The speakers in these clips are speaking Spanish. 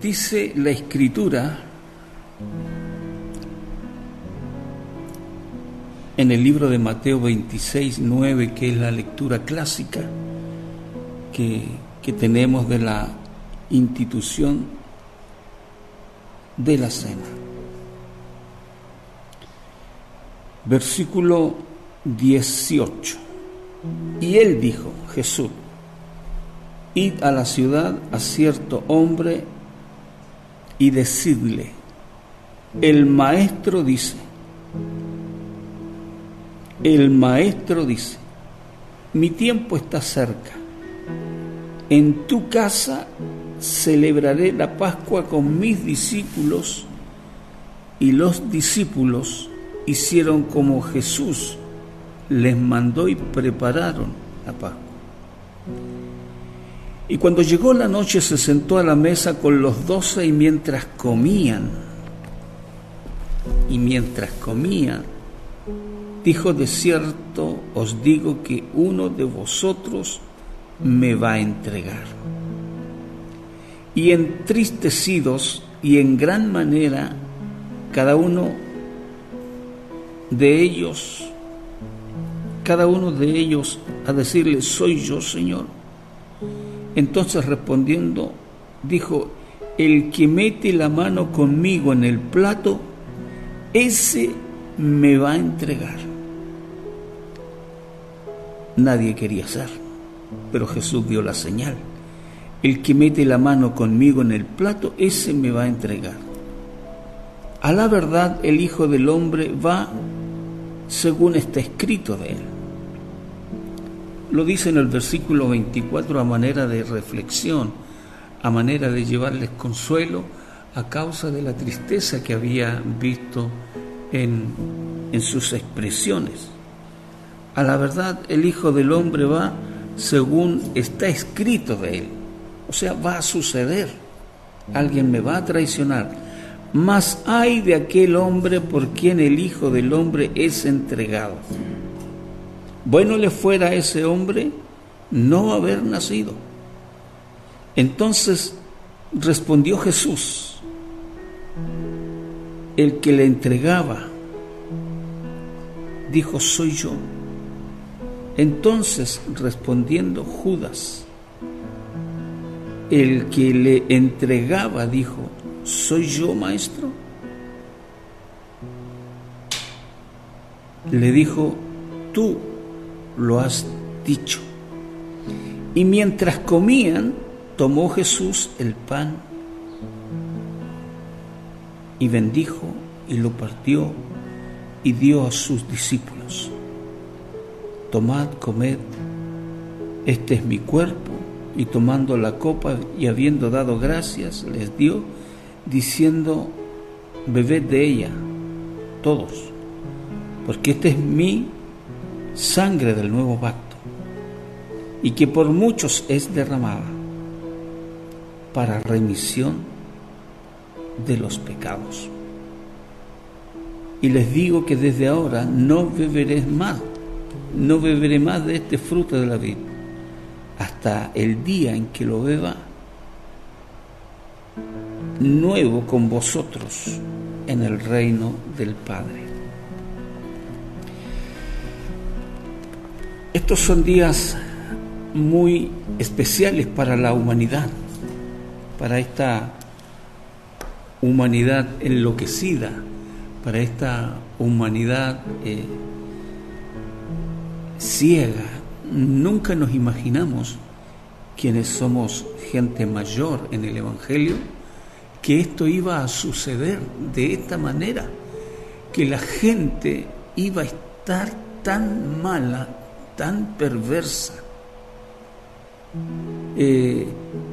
Dice la escritura en el libro de Mateo 26, 9, que es la lectura clásica que, que tenemos de la institución de la cena. Versículo 18. Y él dijo, Jesús, id a la ciudad a cierto hombre y decidle, el maestro dice, el maestro dice, mi tiempo está cerca, en tu casa celebraré la Pascua con mis discípulos y los discípulos hicieron como Jesús les mandó y prepararon la Pascua. Y cuando llegó la noche se sentó a la mesa con los doce y mientras comían, y mientras comían, dijo, de cierto os digo que uno de vosotros me va a entregar. Y entristecidos y en gran manera, cada uno de ellos, cada uno de ellos a decirle, soy yo, Señor. Entonces respondiendo, dijo, el que mete la mano conmigo en el plato, ese me va a entregar. Nadie quería hacer, pero Jesús dio la señal. El que mete la mano conmigo en el plato, ese me va a entregar. A la verdad, el Hijo del Hombre va según está escrito de él. Lo dice en el versículo 24 a manera de reflexión, a manera de llevarles consuelo a causa de la tristeza que había visto en, en sus expresiones. A la verdad, el Hijo del Hombre va según está escrito de él. O sea, va a suceder. Alguien me va a traicionar. Mas hay de aquel hombre por quien el Hijo del Hombre es entregado. Bueno le fuera a ese hombre no haber nacido. Entonces respondió Jesús, el que le entregaba, dijo, soy yo. Entonces respondiendo Judas, el que le entregaba, dijo, ¿soy yo maestro? Le dijo, tú lo has dicho. Y mientras comían, tomó Jesús el pan y bendijo y lo partió y dio a sus discípulos. Tomad, comed, este es mi cuerpo. Y tomando la copa y habiendo dado gracias, les dio, diciendo, bebed de ella, todos, porque este es mi sangre del nuevo pacto, y que por muchos es derramada para remisión de los pecados. Y les digo que desde ahora no beberé más, no beberé más de este fruto de la vida, hasta el día en que lo beba nuevo con vosotros en el reino del Padre. Estos son días muy especiales para la humanidad, para esta humanidad enloquecida, para esta humanidad eh, ciega. Nunca nos imaginamos, quienes somos gente mayor en el Evangelio, que esto iba a suceder de esta manera, que la gente iba a estar tan mala, tan perversa. Eh,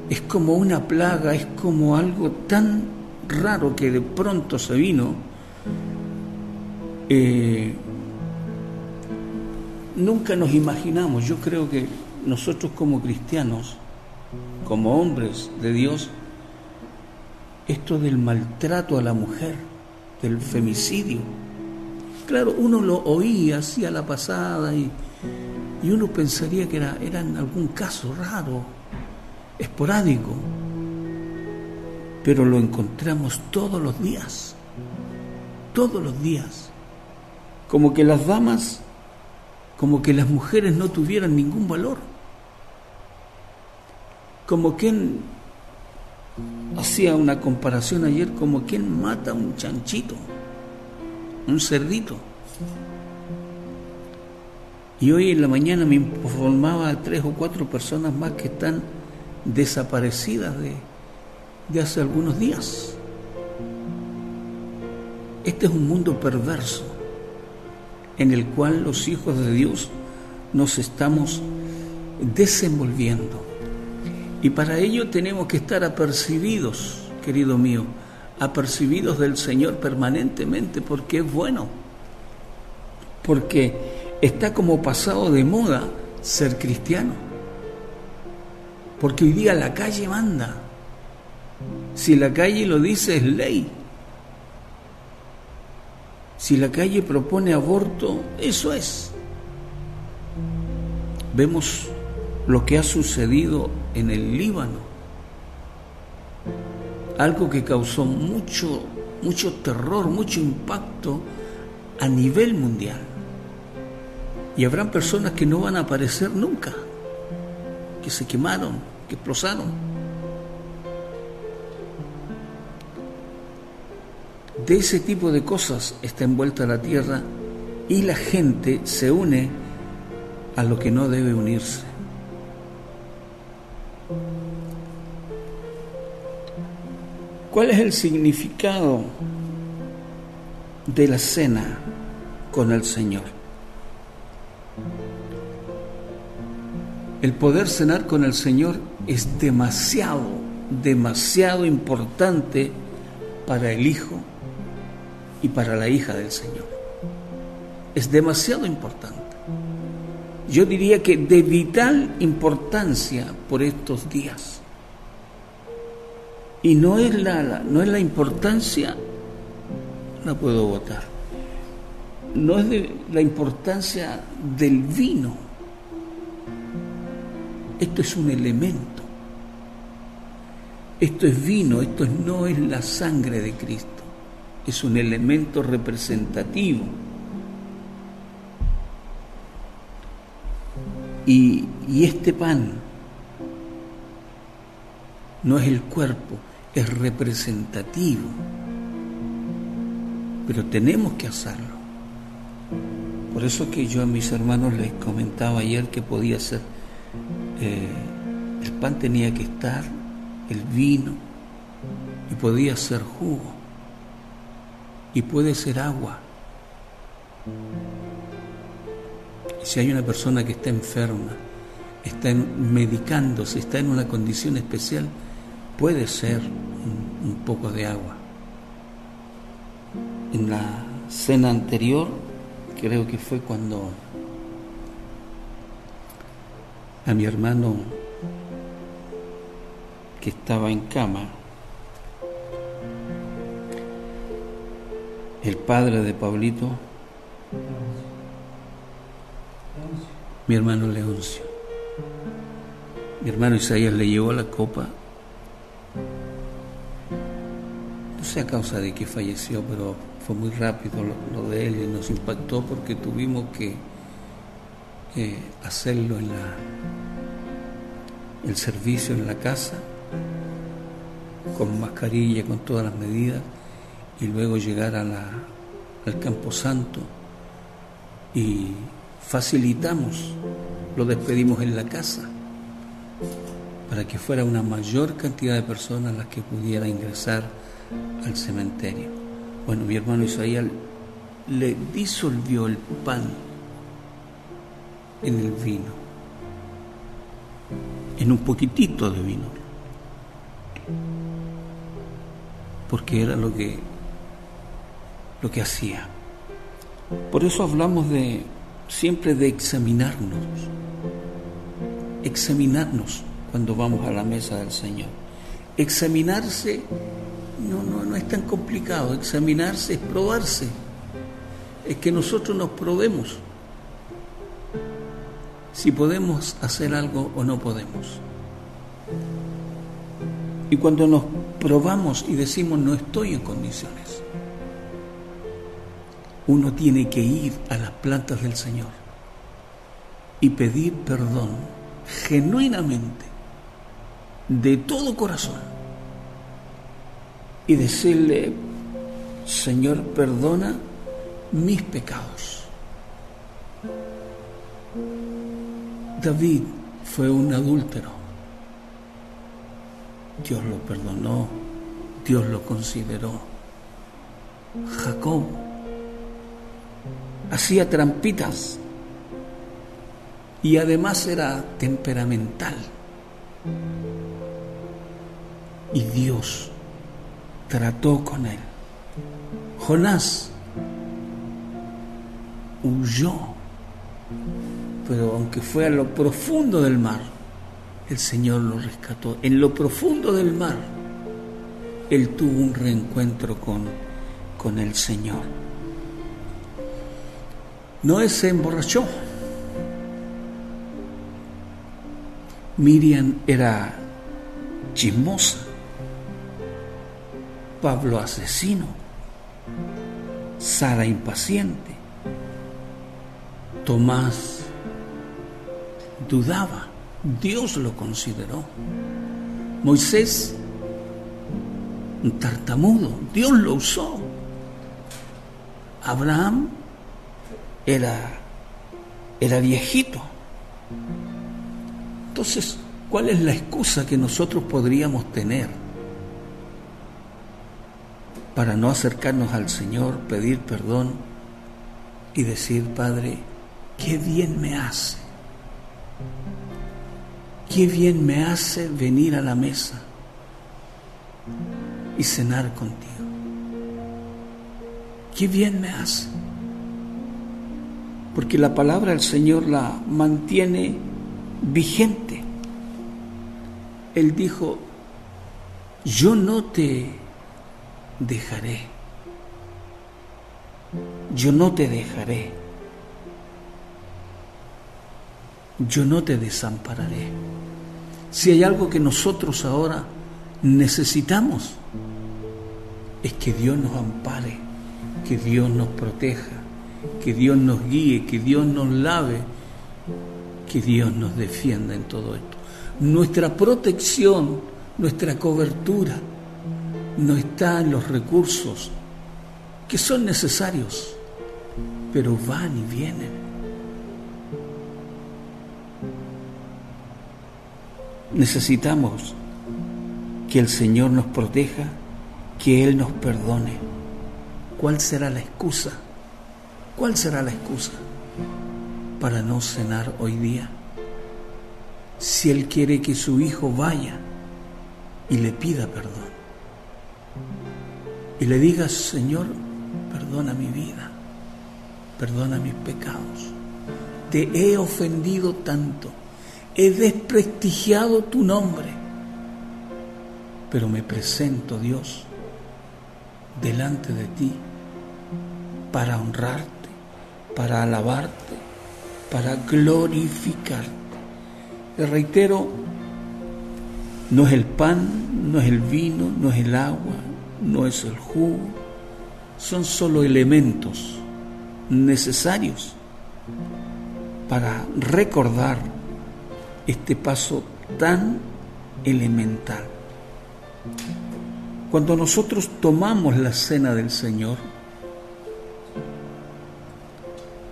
es como una plaga, es como algo tan raro que de pronto se vino. Eh, nunca nos imaginamos, yo creo que nosotros como cristianos, como hombres de Dios, esto del maltrato a la mujer, del femicidio, claro, uno lo oía así a la pasada y, y uno pensaría que era, era en algún caso raro, esporádico. pero lo encontramos todos los días, todos los días. Como que las damas, como que las mujeres no tuvieran ningún valor. Como quien hacía una comparación ayer, como quien mata un chanchito, un cerdito. Y hoy en la mañana me informaba a tres o cuatro personas más que están desaparecidas de, de hace algunos días. Este es un mundo perverso en el cual los hijos de Dios nos estamos desenvolviendo. Y para ello tenemos que estar apercibidos, querido mío, apercibidos del Señor permanentemente porque es bueno, porque está como pasado de moda ser cristiano, porque hoy día la calle manda, si la calle lo dice es ley. Si la calle propone aborto, eso es. Vemos lo que ha sucedido en el Líbano. Algo que causó mucho, mucho terror, mucho impacto a nivel mundial. Y habrán personas que no van a aparecer nunca, que se quemaron, que explosaron. De ese tipo de cosas está envuelta la tierra y la gente se une a lo que no debe unirse. ¿Cuál es el significado de la cena con el Señor? El poder cenar con el Señor es demasiado, demasiado importante para el Hijo y para la hija del Señor. Es demasiado importante. Yo diría que de vital importancia por estos días. Y no es la, no es la importancia, la puedo votar. No es la importancia del vino. Esto es un elemento. Esto es vino, esto no es la sangre de Cristo es un elemento representativo. Y, este pan no es el cuerpo, es representativo. Pero tenemos que hacerlo. Por eso que yo a mis hermanos les comentaba ayer que podía ser, eh, el pan tenía que estar, el vino, y podía ser jugo y puede ser agua. Si hay una persona que está enferma, está medicándose, está en una condición especial, puede ser un, poco de agua. En la cena anterior, creo que fue cuando a mi hermano que estaba en cama, el padre de Pablito, mi hermano Leoncio. Mi hermano Isaías le llevó la copa, sé a causa de que falleció, pero fue muy rápido lo, de él y nos impactó porque tuvimos que hacerlo en la el servicio en la casa con mascarilla, con todas las medidas y luego llegar al Campo Santo. Y facilitamos, lo despedimos en la casa para que fuera una mayor cantidad de personas las que pudiera ingresar al cementerio. Bueno, mi hermano Isaías le disolvió el pan en el vino, en un poquitito de vino, porque era lo que lo que hacía. Por eso hablamos de siempre de examinarnos, examinarnos cuando vamos a la mesa del Señor. Examinarse no, no, no es tan complicado, examinarse es probarse, es que nosotros nos probemos si podemos hacer algo o no podemos. Y cuando nos probamos y decimos no estoy en condiciones, uno tiene que ir a las plantas del Señor y pedir perdón genuinamente, de todo corazón, y decirle, Señor, perdona mis pecados. David fue un adúltero. Dios lo perdonó, Dios lo consideró. Jacob hacía trampitas y además era temperamental. Y Dios trató con él. Jonás huyó, pero aunque fue a lo profundo del mar, el Señor lo rescató. En lo profundo del mar, él tuvo un reencuentro con, con el Señor. Noé se emborrachó. Miriam era chismosa. Pablo asesino. Sara impaciente. Tomás dudaba. Dios lo consideró. Moisés, un tartamudo, Dios lo usó. Abraham era, era viejito. Entonces, ¿cuál es la excusa que nosotros podríamos tener para no acercarnos al Señor, pedir perdón y decir, Padre, qué bien me hace? Qué bien me hace venir a la mesa y cenar contigo. Qué bien me hace porque la palabra del Señor la mantiene vigente. Él dijo, yo no te dejaré, yo no te dejaré, yo no te desampararé. Si hay algo que nosotros ahora necesitamos, es que Dios nos ampare, que Dios nos proteja que Dios nos guíe, que Dios nos lave, que Dios nos defienda en todo esto. Nuestra protección, nuestra cobertura no está en los recursos que son necesarios, pero van y vienen. Necesitamos que el Señor nos proteja, que Él nos perdone. ¿Cuál será la excusa? ¿Cuál será la excusa para no cenar hoy día? Si Él quiere que su hijo vaya y le pida perdón y le diga, Señor, perdona mi vida, perdona mis pecados, te he ofendido tanto, he desprestigiado tu nombre, pero me presento, Dios, delante de ti para honrarte para alabarte, para glorificarte. Le reitero, no es el pan, no es el vino, no es el agua, no es el jugo, son solo elementos necesarios para recordar este paso tan elemental. Cuando nosotros tomamos la cena del Señor,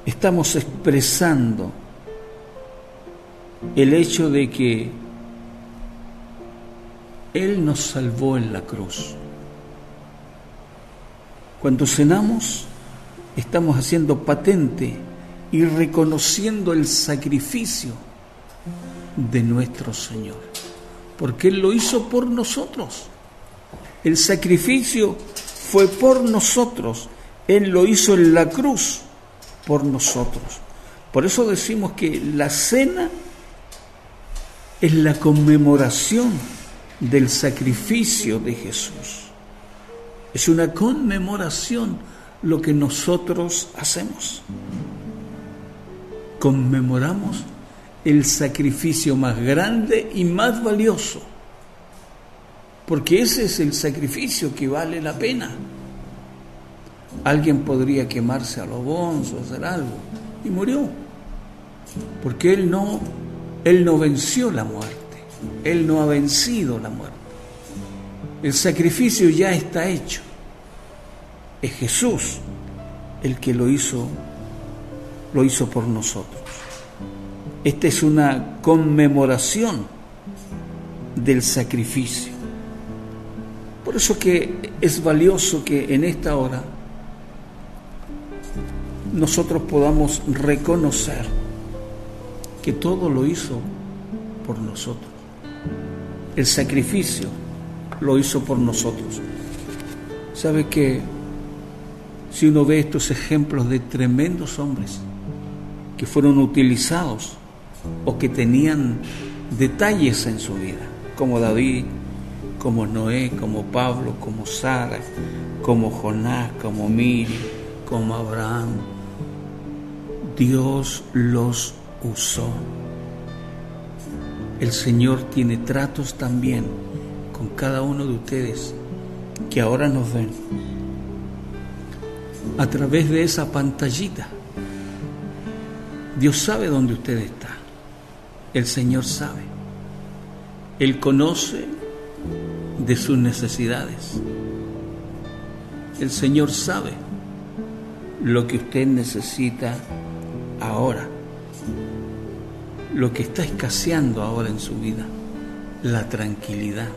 estamos expresando el hecho de que Él nos salvó en la cruz. Cuando cenamos, estamos haciendo patente y reconociendo el sacrificio de nuestro Señor, porque Él lo hizo por nosotros. El sacrificio fue por nosotros, Él lo hizo en la cruz por nosotros. Por eso decimos que la cena es la conmemoración del sacrificio de Jesús. Es una conmemoración lo que nosotros hacemos. Conmemoramos el sacrificio más grande y más valioso porque ese es el sacrificio que vale la pena. Alguien podría quemarse a los bonzos, hacer algo, y murió, porque él no, él no venció la muerte, él no ha vencido la muerte. El sacrificio ya está hecho. Es Jesús el que lo hizo, lo hizo por nosotros. Esta es una conmemoración del sacrificio. Por eso que es valioso que en esta hora nosotros podamos reconocer que todo lo hizo por nosotros. El sacrificio lo hizo por nosotros. ¿Sabe que si uno ve estos ejemplos de tremendos hombres que fueron utilizados o que tenían detalles en su vida, como David, como Noé, como Pablo, como Sara, como Jonás, como Miri, como Abraham, Dios los usó. El Señor tiene tratos también con cada uno de ustedes que ahora nos ven a través de esa pantallita. Dios sabe dónde usted está. El Señor sabe. Él conoce de sus necesidades. El Señor sabe lo que usted necesita ahora, lo que está escaseando ahora en su vida, la tranquilidad.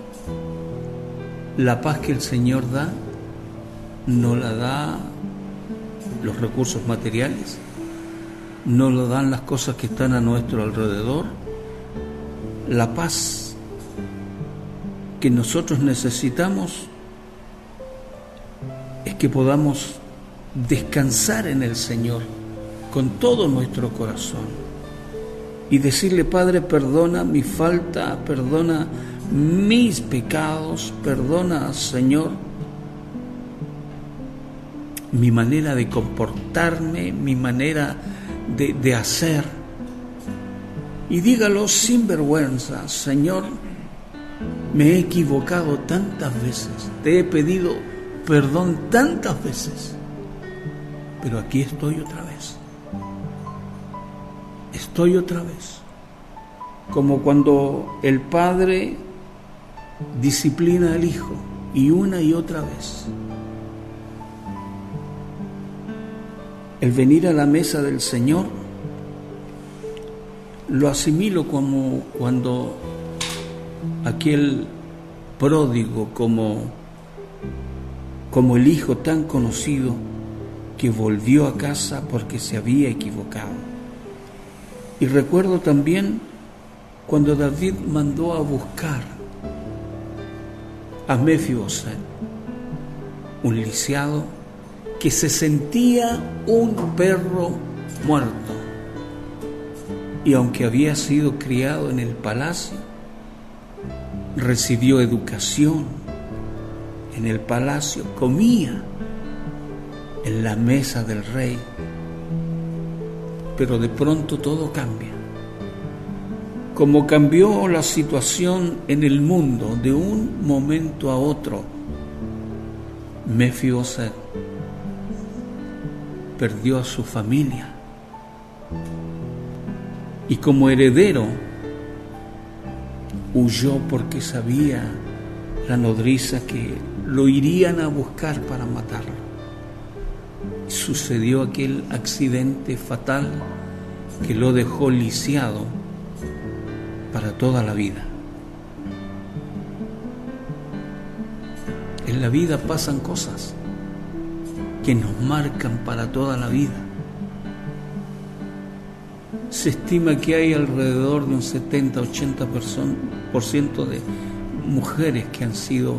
La paz que el Señor da, no la da los recursos materiales, no lo dan las cosas que están a nuestro alrededor. La paz que nosotros necesitamos es que podamos descansar en el Señor con todo nuestro corazón y decirle, Padre, perdona mi falta, perdona mis pecados, perdona, Señor, mi manera de comportarme, mi manera de, hacer. Y dígalo sin vergüenza, Señor, me he equivocado tantas veces, te he pedido perdón tantas veces, pero aquí estoy otra vez. Estoy otra vez. Como cuando el Padre disciplina al Hijo y una y otra vez. El venir a la mesa del Señor lo asimilo como cuando aquel pródigo, como, como el hijo tan conocido que volvió a casa porque se había equivocado. Y recuerdo también cuando David mandó a buscar a Mefiboset, un lisiado que se sentía un perro muerto. Y aunque había sido criado en el palacio, recibió educación en el palacio, comía en la mesa del rey. Pero de pronto todo cambia. Como cambió la situación en el mundo de un momento a otro, Mefiboset perdió a su familia. Y como heredero huyó porque sabía la nodriza que lo irían a buscar para matarlo. Sucedió aquel accidente fatal que lo dejó lisiado para toda la vida. En la vida pasan cosas que nos marcan para toda la vida. Se estima que hay alrededor de un 70-80% de mujeres que han sido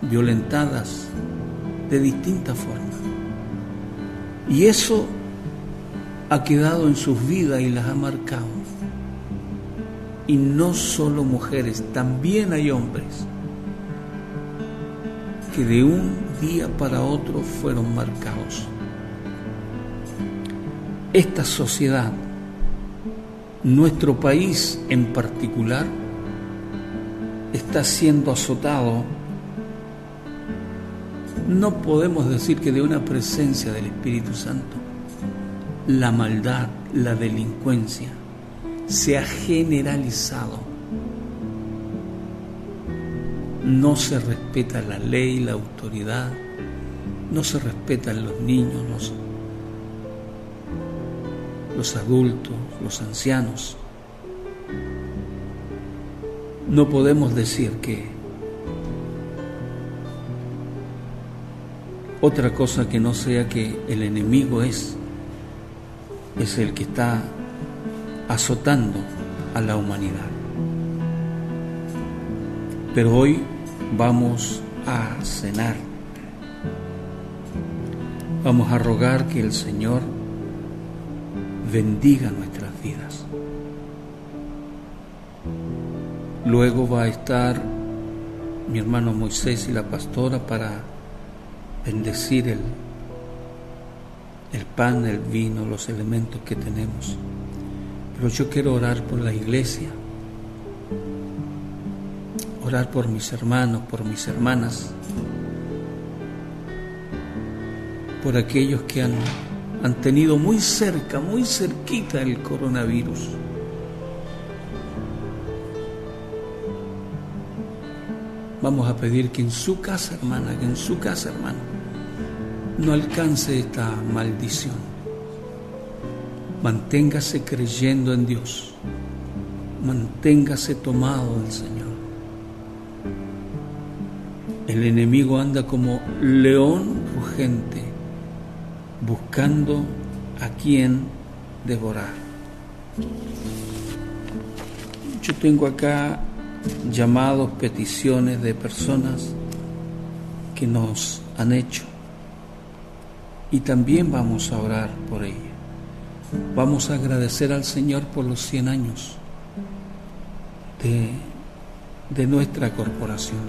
violentadas de distintas formas. Y eso ha quedado en sus vidas y las ha marcado. Y no solo mujeres, también hay hombres que de un día para otro fueron marcados. Esta sociedad, nuestro país en particular, está siendo azotado no podemos decir que de una presencia del Espíritu Santo la maldad, la delincuencia se ha generalizado. No se respeta la ley, la autoridad, no se respetan los niños, los, los adultos, los ancianos. No podemos decir que otra cosa que no sea que el enemigo es, es el que está azotando a la humanidad. Pero hoy vamos a cenar. Vamos a rogar que el Señor bendiga nuestras vidas. Luego va a estar mi hermano Moisés y la pastora para bendecir el, el pan, el vino, los elementos que tenemos. Pero yo quiero orar por la iglesia, orar por mis hermanos, por mis hermanas, por aquellos que han, han tenido muy cerca, muy cerquita el coronavirus. Vamos a pedir que en su casa, hermana, que en su casa, hermano, no alcance esta maldición. Manténgase creyendo en Dios. Manténgase tomado del Señor. El enemigo anda como león rugente, buscando a quien devorar. Yo tengo acá llamados, peticiones de personas que nos han hecho. Y también vamos a orar por ella. Vamos a agradecer al Señor por los 100 años de, de nuestra corporación.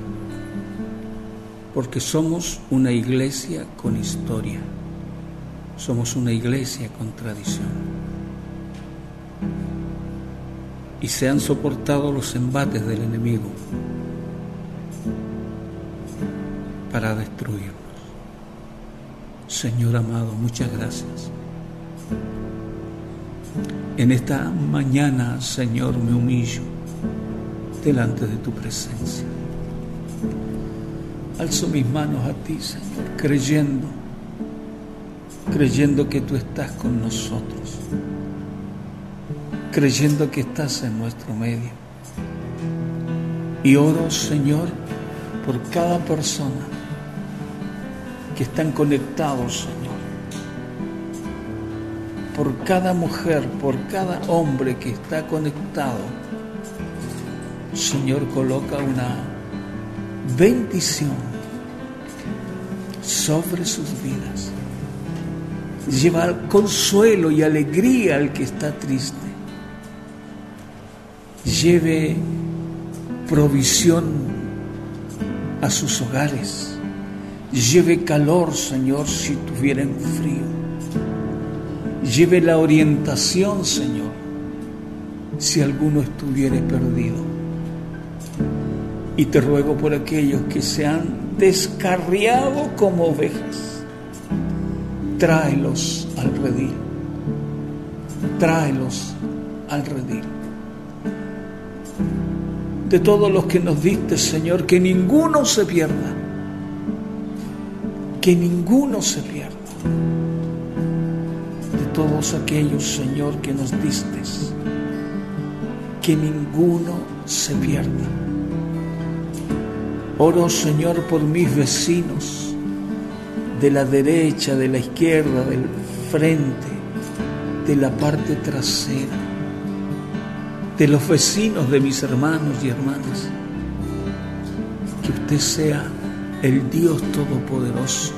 Porque somos una iglesia con historia. Somos una iglesia con tradición. y se han soportado los embates del enemigo para destruirnos. Señor amado, muchas gracias. En esta mañana, Señor, me humillo delante de tu presencia. Alzo mis manos a ti, Señor, creyendo, creyendo que tú estás con nosotros creyendo que estás en nuestro medio. Y oro, Señor, por cada persona que están conectados, Señor. Por cada mujer, por cada hombre que está conectado. Señor, coloca una bendición sobre sus vidas. Lleva consuelo y alegría al que está triste lleve provisión a sus hogares, lleve calor, Señor, si tuvieran frío, lleve la orientación, Señor, si alguno estuviera perdido. Y te ruego por aquellos que se han descarriado como ovejas, tráelos al redil, tráelos al redil de todos los que nos diste, Señor, que ninguno se pierda, que ninguno se pierda. Todos aquellos, Señor, que nos diste, que ninguno se pierda. Oro, Señor, por mis vecinos, de la derecha, de la izquierda, del frente, de la parte trasera de los vecinos de mis hermanos y hermanas. Que usted sea el Dios Todopoderoso.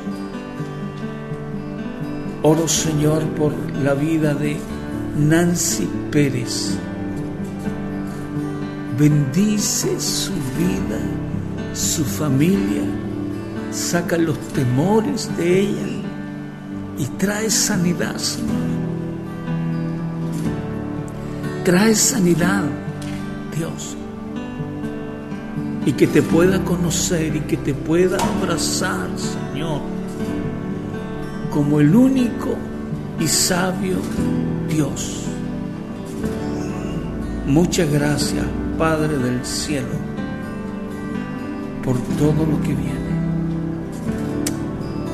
Oro Señor por la vida de Nancy Pérez. Bendice su vida, su familia, saca los temores de ella y trae sanidad, Señor trae sanidad, Dios. y que te pueda conocer y que te pueda abrazar, Señor, como el único y sabio Dios. Muchas gracias, Padre del cielo, por todo lo que viene.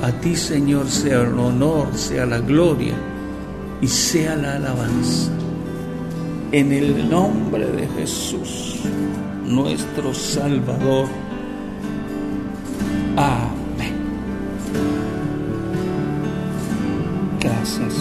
A ti, Señor, sea el honor, sea la gloria y sea la alabanza. En el nombre de Jesús, nuestro Salvador. Amén. Gracias,